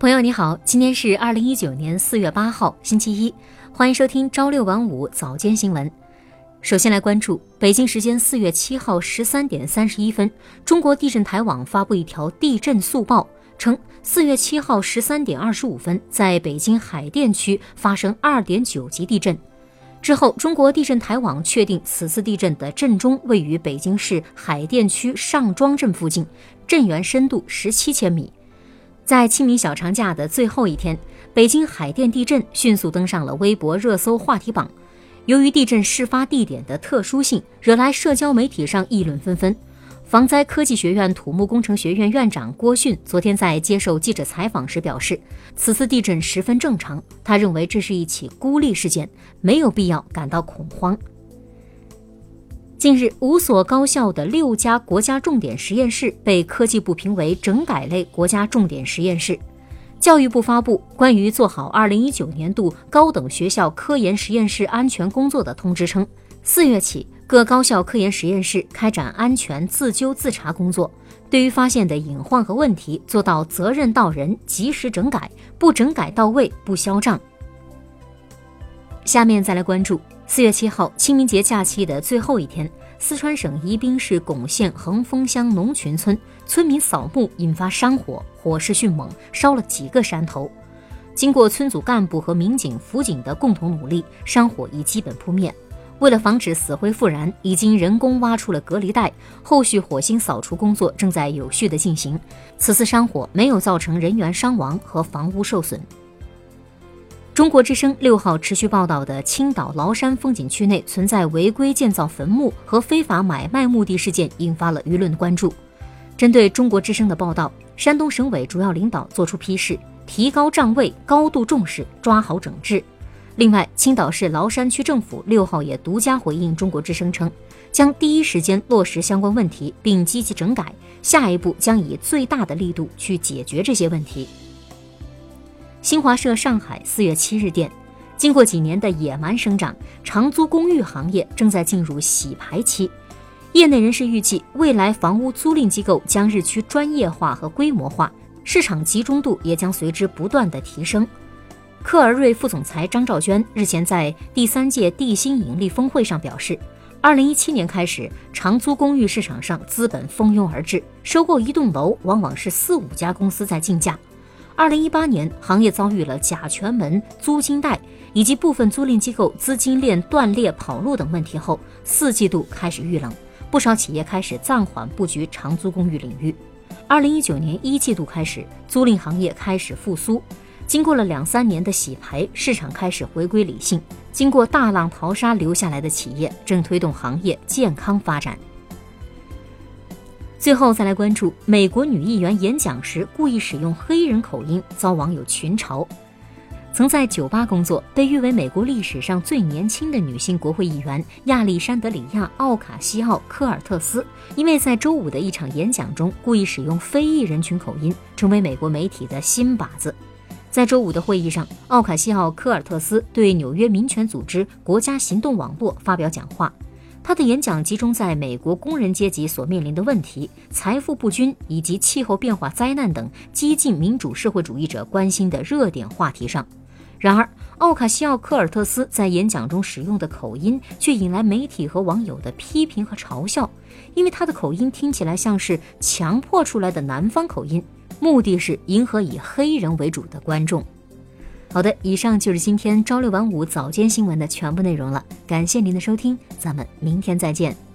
朋友你好，今天是二零一九年四月八号，星期一，欢迎收听朝六晚五早间新闻。首先来关注北京时间四月七号十三点三十一分，中国地震台网发布一条地震速报，称四月七号十三点二十五分，在北京海淀区发生二点九级地震。之后，中国地震台网确定此次地震的震中位于北京市海淀区上庄镇附近，震源深度十七千米。在清明小长假的最后一天，北京海淀地震迅速登上了微博热搜话题榜。由于地震事发地点的特殊性，惹来社交媒体上议论纷纷。防灾科技学院土木工程学院院长郭迅昨天在接受记者采访时表示，此次地震十分正常，他认为这是一起孤立事件，没有必要感到恐慌。近日，五所高校的六家国家重点实验室被科技部评为整改类国家重点实验室。教育部发布关于做好2019年度高等学校科研实验室安全工作的通知称，四月起，各高校科研实验室开展安全自纠自查工作，对于发现的隐患和问题，做到责任到人，及时整改，不整改到位不销账。下面再来关注。四月七号，清明节假期的最后一天，四川省宜宾市珙县横峰乡农群村村民扫墓引发山火，火势迅猛，烧了几个山头。经过村组干部和民警辅警的共同努力，山火已基本扑灭。为了防止死灰复燃，已经人工挖出了隔离带，后续火星扫除工作正在有序的进行。此次山火没有造成人员伤亡和房屋受损。中国之声六号持续报道的青岛崂山风景区内存在违规建造坟墓和非法买卖墓地事件，引发了舆论关注。针对中国之声的报道，山东省委主要领导作出批示，提高账位，高度重视，抓好整治。另外，青岛市崂山区政府六号也独家回应中国之声称，将第一时间落实相关问题，并积极整改，下一步将以最大的力度去解决这些问题。新华社上海四月七日电，经过几年的野蛮生长，长租公寓行业正在进入洗牌期。业内人士预计，未来房屋租赁机构将日趋专业化和规模化，市场集中度也将随之不断的提升。科尔瑞副总裁张兆娟日前在第三届地心引力峰会上表示，二零一七年开始，长租公寓市场上资本蜂拥而至，收购一栋楼往往是四五家公司在竞价。二零一八年，行业遭遇了甲醛门、租金贷以及部分租赁机构资金链断裂跑路等问题后，四季度开始遇冷，不少企业开始暂缓布局长租公寓领域。二零一九年一季度开始，租赁行业开始复苏，经过了两三年的洗牌，市场开始回归理性。经过大浪淘沙留下来的企业，正推动行业健康发展。最后再来关注美国女议员演讲时故意使用黑人口音，遭网友群嘲。曾在酒吧工作，被誉为美国历史上最年轻的女性国会议员亚历山德里亚·奥卡西奥·科尔特斯，因为在周五的一场演讲中故意使用非裔人群口音，成为美国媒体的新靶子。在周五的会议上，奥卡西奥·科尔特斯对纽约民权组织国家行动网络发表讲话。他的演讲集中在美国工人阶级所面临的问题、财富不均以及气候变化灾难等激进民主社会主义者关心的热点话题上。然而，奥卡西奥·科尔特斯在演讲中使用的口音却引来媒体和网友的批评和嘲笑，因为他的口音听起来像是强迫出来的南方口音，目的是迎合以黑人为主的观众。好的，以上就是今天朝六晚五早间新闻的全部内容了。感谢您的收听，咱们明天再见。